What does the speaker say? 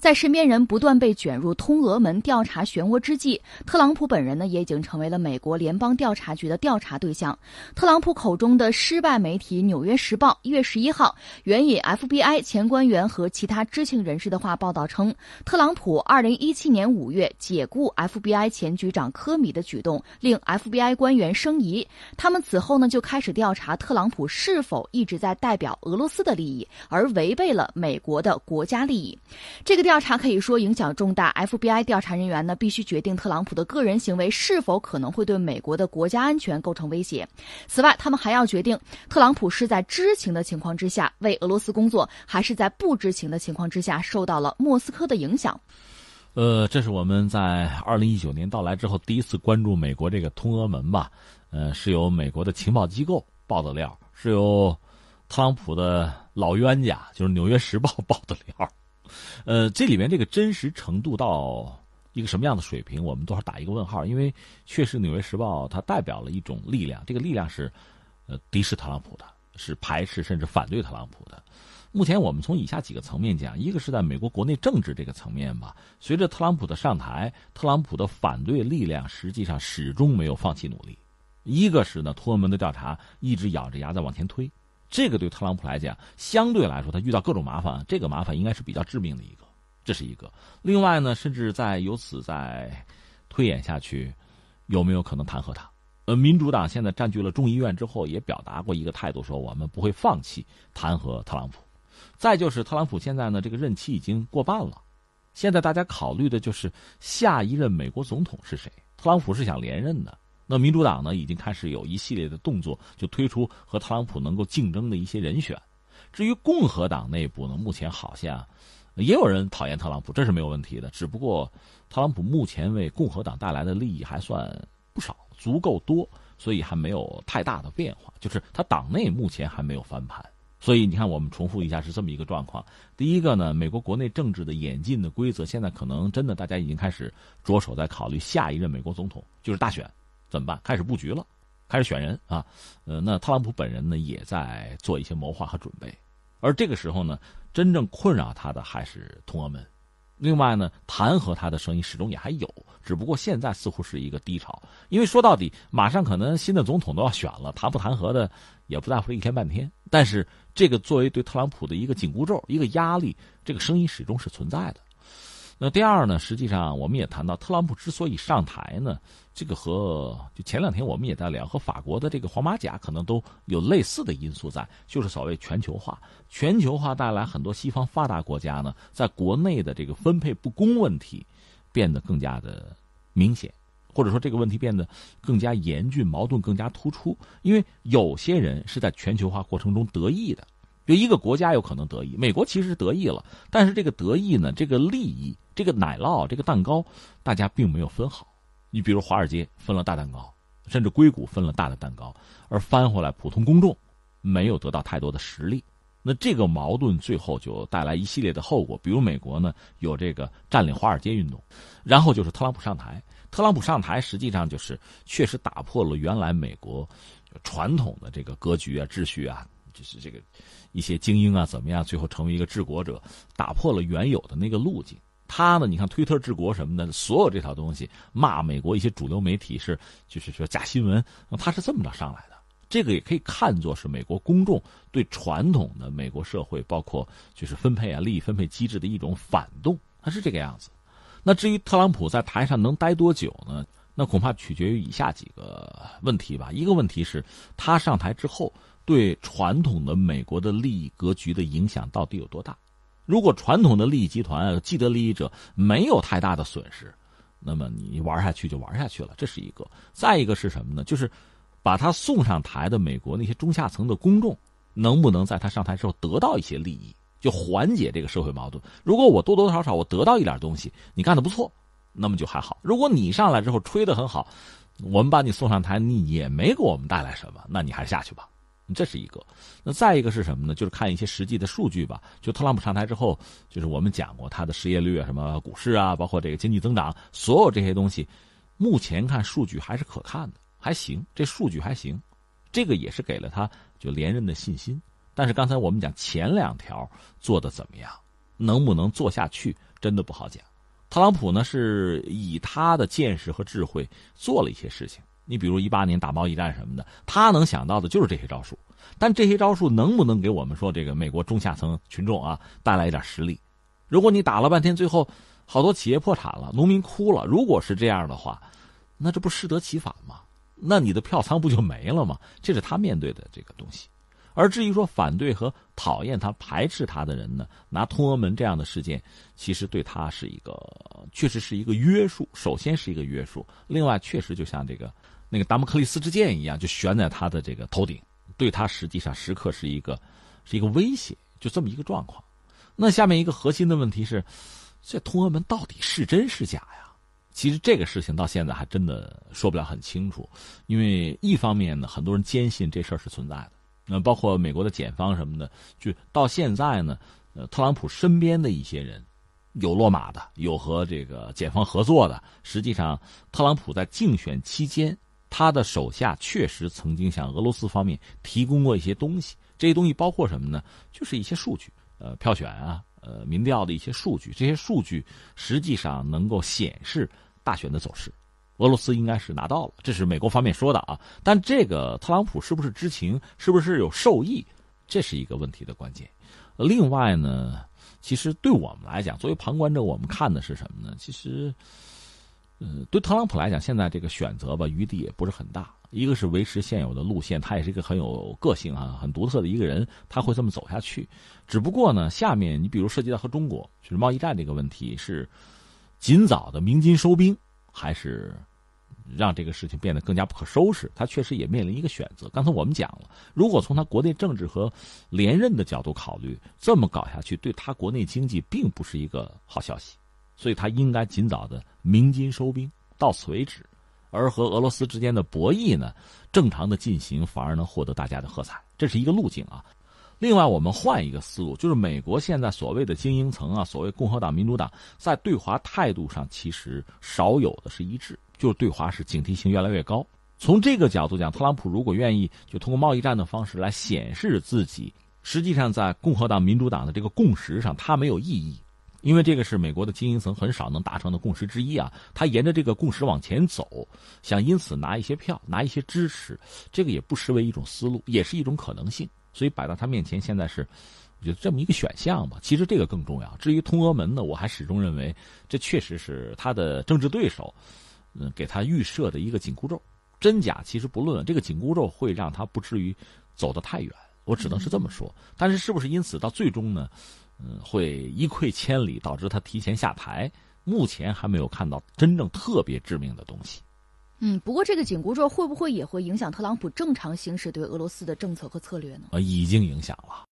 在身边人不断被卷入通俄门调查漩涡之际，特朗普本人呢也已经成为了美国联邦调查局的调查对象。特朗普口中的失败媒体《纽约时报》一月十一号援引 FBI 前官员和其他知情人士的话报道称，特朗普二零一七年五月解雇 FBI 前局长科米的举动令 FBI 官员生疑，他们此后呢就开始调查特朗普是否一直在代表俄罗斯的利益，而违背了美国的国家利益。这个调调查可以说影响重大。FBI 调查人员呢，必须决定特朗普的个人行为是否可能会对美国的国家安全构成威胁。此外，他们还要决定特朗普是在知情的情况之下为俄罗斯工作，还是在不知情的情况之下受到了莫斯科的影响。呃，这是我们在二零一九年到来之后第一次关注美国这个通俄门吧？呃，是由美国的情报机构爆的料，是由特朗普的老冤家，就是《纽约时报》爆的料。呃，这里面这个真实程度到一个什么样的水平，我们多少打一个问号。因为确实，《纽约时报》它代表了一种力量，这个力量是呃敌视特朗普的，是排斥甚至反对特朗普的。目前我们从以下几个层面讲，一个是在美国国内政治这个层面吧，随着特朗普的上台，特朗普的反对力量实际上始终没有放弃努力。一个是呢，托门的调查一直咬着牙在往前推。这个对特朗普来讲，相对来说，他遇到各种麻烦，这个麻烦应该是比较致命的一个，这是一个。另外呢，甚至在由此再推演下去，有没有可能弹劾他？呃，民主党现在占据了众议院之后，也表达过一个态度，说我们不会放弃弹劾特朗普。再就是特朗普现在呢，这个任期已经过半了，现在大家考虑的就是下一任美国总统是谁？特朗普是想连任的。那民主党呢，已经开始有一系列的动作，就推出和特朗普能够竞争的一些人选。至于共和党内部呢，目前好像也有人讨厌特朗普，这是没有问题的。只不过特朗普目前为共和党带来的利益还算不少，足够多，所以还没有太大的变化。就是他党内目前还没有翻盘。所以你看，我们重复一下是这么一个状况。第一个呢，美国国内政治的演进的规则，现在可能真的大家已经开始着手在考虑下一任美国总统，就是大选。怎么办？开始布局了，开始选人啊。呃，那特朗普本人呢，也在做一些谋划和准备。而这个时候呢，真正困扰他的还是通俄门。另外呢，弹劾他的声音始终也还有，只不过现在似乎是一个低潮。因为说到底，马上可能新的总统都要选了，弹不弹劾的也不在乎一天半天。但是这个作为对特朗普的一个紧箍咒、一个压力，这个声音始终是存在的。那第二呢？实际上，我们也谈到，特朗普之所以上台呢，这个和就前两天我们也在聊，和法国的这个黄马甲可能都有类似的因素在，就是所谓全球化。全球化带来很多西方发达国家呢，在国内的这个分配不公问题变得更加的明显，或者说这个问题变得更加严峻，矛盾更加突出。因为有些人是在全球化过程中得益的。就一个国家有可能得益，美国其实得益了，但是这个得益呢，这个利益，这个奶酪，这个蛋糕，大家并没有分好。你比如华尔街分了大蛋糕，甚至硅谷分了大的蛋糕，而翻回来普通公众没有得到太多的实力。那这个矛盾最后就带来一系列的后果，比如美国呢有这个占领华尔街运动，然后就是特朗普上台。特朗普上台实际上就是确实打破了原来美国传统的这个格局啊、秩序啊。就是这个一些精英啊，怎么样？最后成为一个治国者，打破了原有的那个路径。他呢，你看推特治国什么的，所有这套东西骂美国一些主流媒体是，就是说假新闻，他是这么着上来的。这个也可以看作是美国公众对传统的美国社会，包括就是分配啊利益分配机制的一种反动，他是这个样子。那至于特朗普在台上能待多久呢？那恐怕取决于以下几个问题吧。一个问题是，他上台之后。对传统的美国的利益格局的影响到底有多大？如果传统的利益集团、既得利益者没有太大的损失，那么你玩下去就玩下去了，这是一个。再一个是什么呢？就是把他送上台的美国那些中下层的公众，能不能在他上台之后得到一些利益，就缓解这个社会矛盾？如果我多多少少我得到一点东西，你干的不错，那么就还好。如果你上来之后吹的很好，我们把你送上台，你也没给我们带来什么，那你还是下去吧。这是一个，那再一个是什么呢？就是看一些实际的数据吧。就特朗普上台之后，就是我们讲过他的失业率啊，什么股市啊，包括这个经济增长，所有这些东西，目前看数据还是可看的，还行。这数据还行，这个也是给了他就连任的信心。但是刚才我们讲前两条做的怎么样？能不能做下去，真的不好讲。特朗普呢，是以他的见识和智慧做了一些事情。你比如一八年打贸易战什么的，他能想到的就是这些招数。但这些招数能不能给我们说这个美国中下层群众啊带来一点实力？如果你打了半天，最后好多企业破产了，农民哭了，如果是这样的话，那这不适得其反吗？那你的票仓不就没了吗？这是他面对的这个东西。而至于说反对和讨厌他、排斥他的人呢，拿通俄门这样的事件，其实对他是一个，确实是一个约束。首先是一个约束，另外确实就像这个那个达摩克利斯之剑一样，就悬在他的这个头顶，对他实际上时刻是一个是一个威胁，就这么一个状况。那下面一个核心的问题是，这通俄门到底是真是假呀？其实这个事情到现在还真的说不了很清楚，因为一方面呢，很多人坚信这事儿是存在的。那包括美国的检方什么的，就到现在呢，呃，特朗普身边的一些人，有落马的，有和这个检方合作的。实际上，特朗普在竞选期间，他的手下确实曾经向俄罗斯方面提供过一些东西。这些东西包括什么呢？就是一些数据，呃，票选啊，呃，民调的一些数据。这些数据实际上能够显示大选的走势。俄罗斯应该是拿到了，这是美国方面说的啊。但这个特朗普是不是知情，是不是有受益，这是一个问题的关键。另外呢，其实对我们来讲，作为旁观者，我们看的是什么呢？其实，呃，对特朗普来讲，现在这个选择吧，余地也不是很大。一个是维持现有的路线，他也是一个很有个性啊、很独特的一个人，他会这么走下去。只不过呢，下面你比如涉及到和中国就是贸易战这个问题，是尽早的鸣金收兵，还是？让这个事情变得更加不可收拾，他确实也面临一个选择。刚才我们讲了，如果从他国内政治和连任的角度考虑，这么搞下去对他国内经济并不是一个好消息，所以他应该尽早的鸣金收兵，到此为止。而和俄罗斯之间的博弈呢，正常的进行，反而能获得大家的喝彩，这是一个路径啊。另外，我们换一个思路，就是美国现在所谓的精英层啊，所谓共和党、民主党，在对华态度上其实少有的是一致。就是对华是警惕性越来越高。从这个角度讲，特朗普如果愿意就通过贸易战的方式来显示自己，实际上在共和党、民主党的这个共识上，他没有异议，因为这个是美国的精英层很少能达成的共识之一啊。他沿着这个共识往前走，想因此拿一些票、拿一些支持，这个也不失为一种思路，也是一种可能性。所以摆到他面前，现在是我觉得这么一个选项吧。其实这个更重要。至于通俄门呢，我还始终认为这确实是他的政治对手。嗯，给他预设的一个紧箍咒，真假其实不论，这个紧箍咒会让他不至于走得太远，我只能是这么说。但是是不是因此到最终呢，嗯，会一溃千里，导致他提前下台？目前还没有看到真正特别致命的东西。嗯，不过这个紧箍咒会不会也会影响特朗普正常行使对俄罗斯的政策和策略呢？呃，已经影响了。